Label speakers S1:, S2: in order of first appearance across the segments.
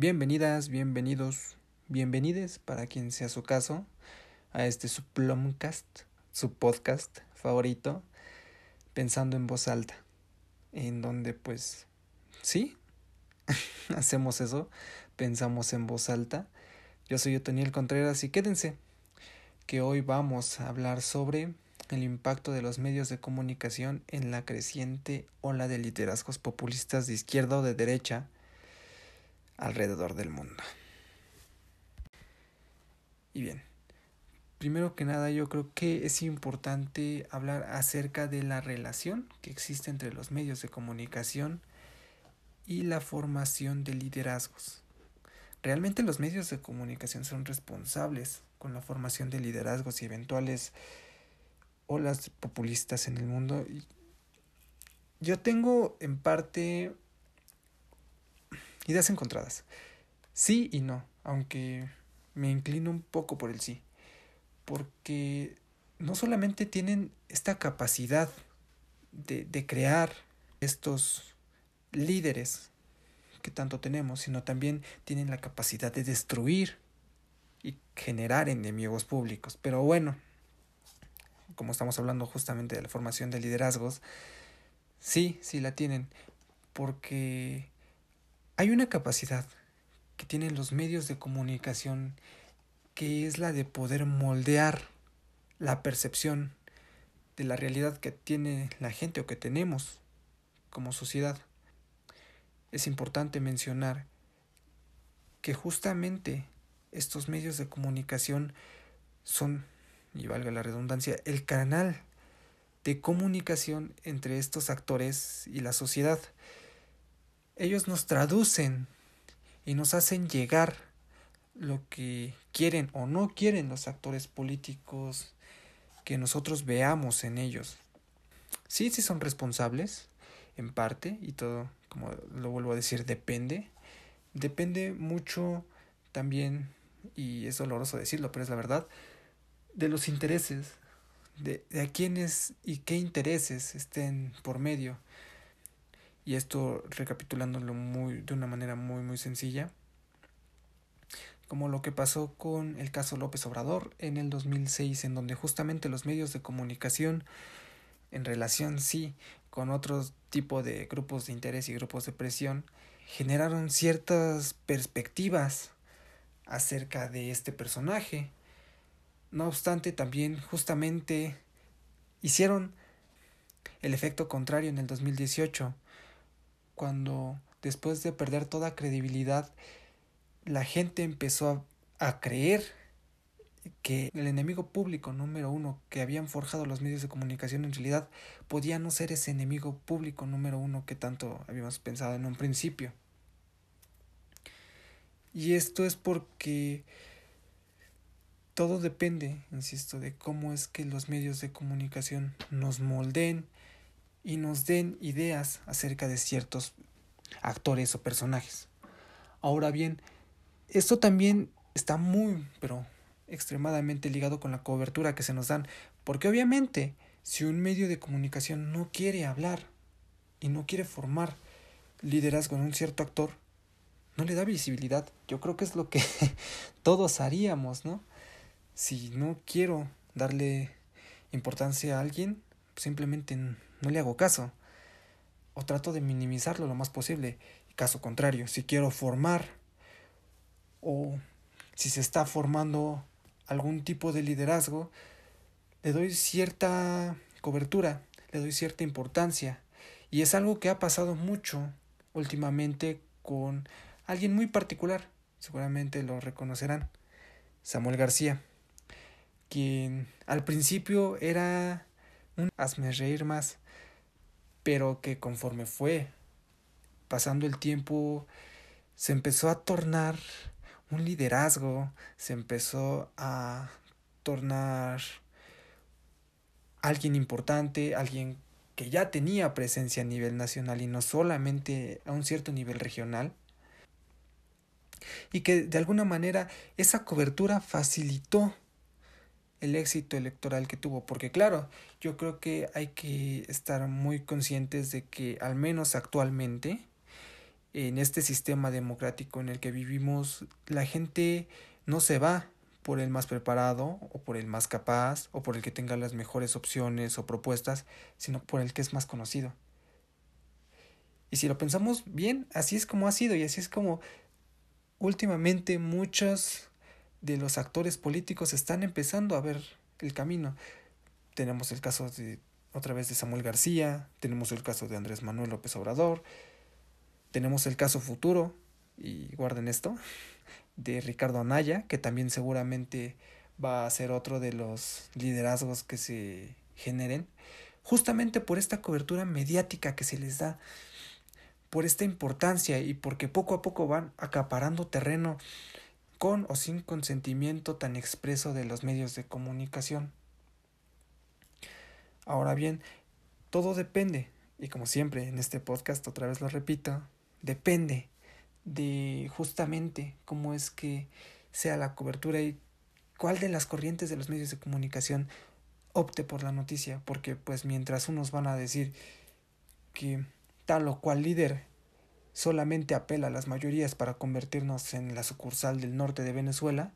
S1: Bienvenidas, bienvenidos, bienvenides para quien sea su caso a este su Plumcast, su podcast favorito, pensando en voz alta, en donde pues sí, hacemos eso, pensamos en voz alta. Yo soy Otoniel Contreras y quédense, que hoy vamos a hablar sobre el impacto de los medios de comunicación en la creciente ola de liderazgos populistas de izquierda o de derecha alrededor del mundo. Y bien, primero que nada yo creo que es importante hablar acerca de la relación que existe entre los medios de comunicación y la formación de liderazgos. Realmente los medios de comunicación son responsables con la formación de liderazgos y eventuales olas populistas en el mundo. Yo tengo en parte ideas encontradas. Sí y no, aunque me inclino un poco por el sí. Porque no solamente tienen esta capacidad de, de crear estos líderes que tanto tenemos, sino también tienen la capacidad de destruir y generar enemigos públicos. Pero bueno, como estamos hablando justamente de la formación de liderazgos, sí, sí la tienen, porque hay una capacidad que tienen los medios de comunicación que es la de poder moldear la percepción de la realidad que tiene la gente o que tenemos como sociedad. Es importante mencionar que justamente estos medios de comunicación son y valga la redundancia, el canal de comunicación entre estos actores y la sociedad. Ellos nos traducen y nos hacen llegar lo que quieren o no quieren los actores políticos que nosotros veamos en ellos. Sí, sí son responsables, en parte, y todo, como lo vuelvo a decir, depende. Depende mucho también, y es doloroso decirlo, pero es la verdad, de los intereses, de, de a quiénes y qué intereses estén por medio. Y esto recapitulándolo muy, de una manera muy muy sencilla, como lo que pasó con el caso López Obrador en el 2006, en donde justamente los medios de comunicación en relación sí con otro tipo de grupos de interés y grupos de presión generaron ciertas perspectivas acerca de este personaje. No obstante, también justamente hicieron el efecto contrario en el 2018, cuando después de perder toda credibilidad, la gente empezó a, creer que el enemigo público número uno que habían forjado los medios de comunicación en realidad podía no ser ese enemigo público número uno que tanto habíamos pensado en un principio. Y esto es porque todo depende, insisto, de cómo es que los medios de comunicación nos moldeen y nos den ideas acerca de ciertos actores o personajes. Ahora bien, esto también está muy, pero extremadamente ligado con la cobertura que se nos dan, porque obviamente si un medio de comunicación no quiere hablar y no quiere formar liderazgo en un cierto actor, no le da visibilidad. Yo creo que es lo que todos haríamos, ¿no? si no quiero darle importancia a alguien, simplemente no le hago caso. O trato de minimizarlo lo más posible. Caso contrario, si quiero formar o si se está formando algún tipo de liderazgo, le doy cierta cobertura, le doy cierta importancia. Y es algo que ha pasado mucho últimamente con alguien muy particular, seguramente lo reconocerán, Samuel García quien al principio era un hazme reír más, pero que conforme fue pasando el tiempo se empezó a tornar un liderazgo, se empezó a tornar alguien importante, alguien que ya tenía presencia a nivel nacional y no solamente a un cierto nivel regional, y que de alguna manera esa cobertura facilitó el éxito electoral que tuvo, porque claro, yo creo que hay que estar muy conscientes de que al menos actualmente en este sistema democrático en el que vivimos, la gente no se va por el más preparado o por el más capaz o por el que tenga las mejores opciones o propuestas, sino por el que es más conocido. Y si lo pensamos bien, así es como ha sido y así es como últimamente muchos de los actores políticos están empezando a ver el camino. Tenemos el caso de otra vez de Samuel García, tenemos el caso de Andrés Manuel López Obrador, tenemos el caso futuro, y guarden esto, de Ricardo Anaya, que también seguramente va a ser otro de los liderazgos que se generen, justamente por esta cobertura mediática que se les da, por esta importancia y porque poco a poco van acaparando terreno con o sin consentimiento tan expreso de los medios de comunicación. Ahora bien, todo depende, y como siempre en este podcast otra vez lo repito, depende de justamente cómo es que sea la cobertura y cuál de las corrientes de los medios de comunicación opte por la noticia, porque pues mientras unos van a decir que tal o cual líder solamente apela a las mayorías para convertirnos en la sucursal del norte de Venezuela,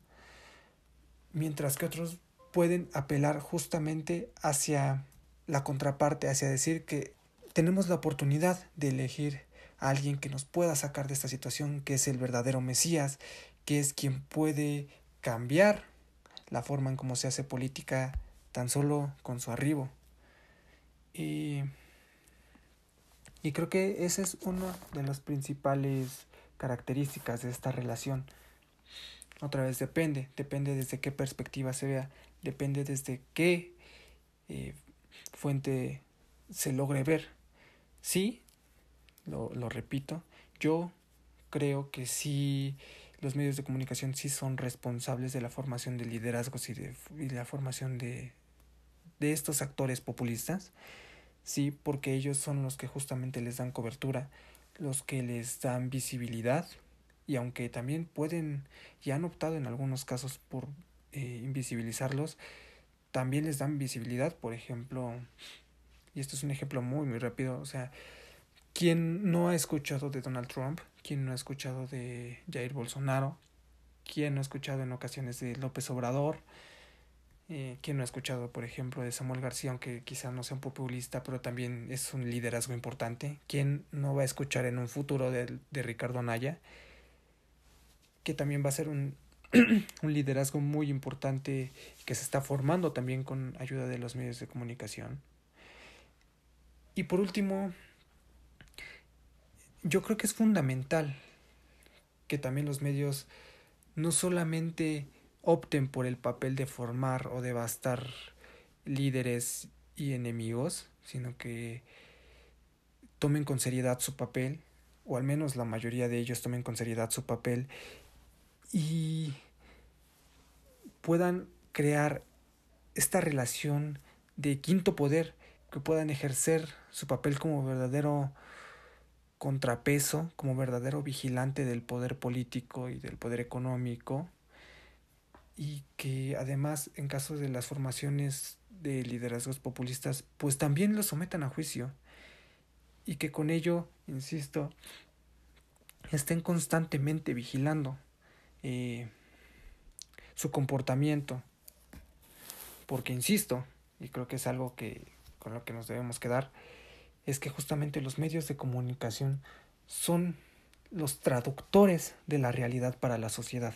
S1: mientras que otros pueden apelar justamente hacia la contraparte, hacia decir que tenemos la oportunidad de elegir a alguien que nos pueda sacar de esta situación, que es el verdadero Mesías, que es quien puede cambiar la forma en cómo se hace política tan solo con su arribo. Y y creo que esa es una de las principales características de esta relación. Otra vez depende, depende desde qué perspectiva se vea, depende desde qué eh, fuente se logre ver. Sí, lo, lo repito, yo creo que sí los medios de comunicación sí son responsables de la formación de liderazgos y de, y la formación de, de estos actores populistas sí, porque ellos son los que justamente les dan cobertura, los que les dan visibilidad y aunque también pueden y han optado en algunos casos por eh, invisibilizarlos, también les dan visibilidad, por ejemplo, y esto es un ejemplo muy, muy rápido, o sea, ¿quién no ha escuchado de Donald Trump? ¿Quién no ha escuchado de Jair Bolsonaro? ¿Quién no ha escuchado en ocasiones de López Obrador? Eh, ¿Quién no ha escuchado, por ejemplo, de Samuel García, aunque quizá no sea un populista, pero también es un liderazgo importante? ¿Quién no va a escuchar en un futuro de, de Ricardo Anaya? Que también va a ser un, un liderazgo muy importante que se está formando también con ayuda de los medios de comunicación. Y por último, yo creo que es fundamental que también los medios no solamente opten por el papel de formar o devastar líderes y enemigos, sino que tomen con seriedad su papel, o al menos la mayoría de ellos tomen con seriedad su papel y puedan crear esta relación de quinto poder, que puedan ejercer su papel como verdadero contrapeso, como verdadero vigilante del poder político y del poder económico, y que además en caso de las formaciones de liderazgos populistas pues también los sometan a juicio y que con ello, insisto, estén constantemente vigilando eh, su comportamiento. Porque insisto y creo que es algo que con lo que nos debemos quedar es que justamente los medios de comunicación son los traductores de la realidad para la sociedad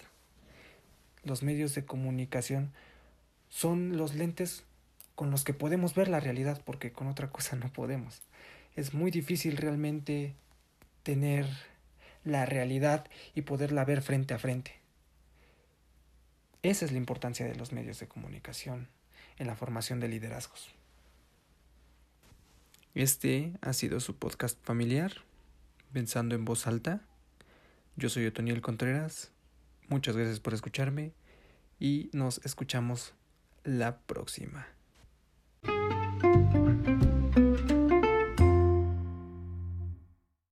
S1: los medios de comunicación son los lentes con los que podemos ver la realidad, porque con otra cosa no podemos. Es muy difícil realmente tener la realidad y poderla ver frente a frente. Esa es la importancia de los medios de comunicación en la formación de liderazgos. Este ha sido su podcast familiar, Pensando en voz alta. Yo soy Otoniel Contreras Muchas gracias por escucharme y nos escuchamos la próxima.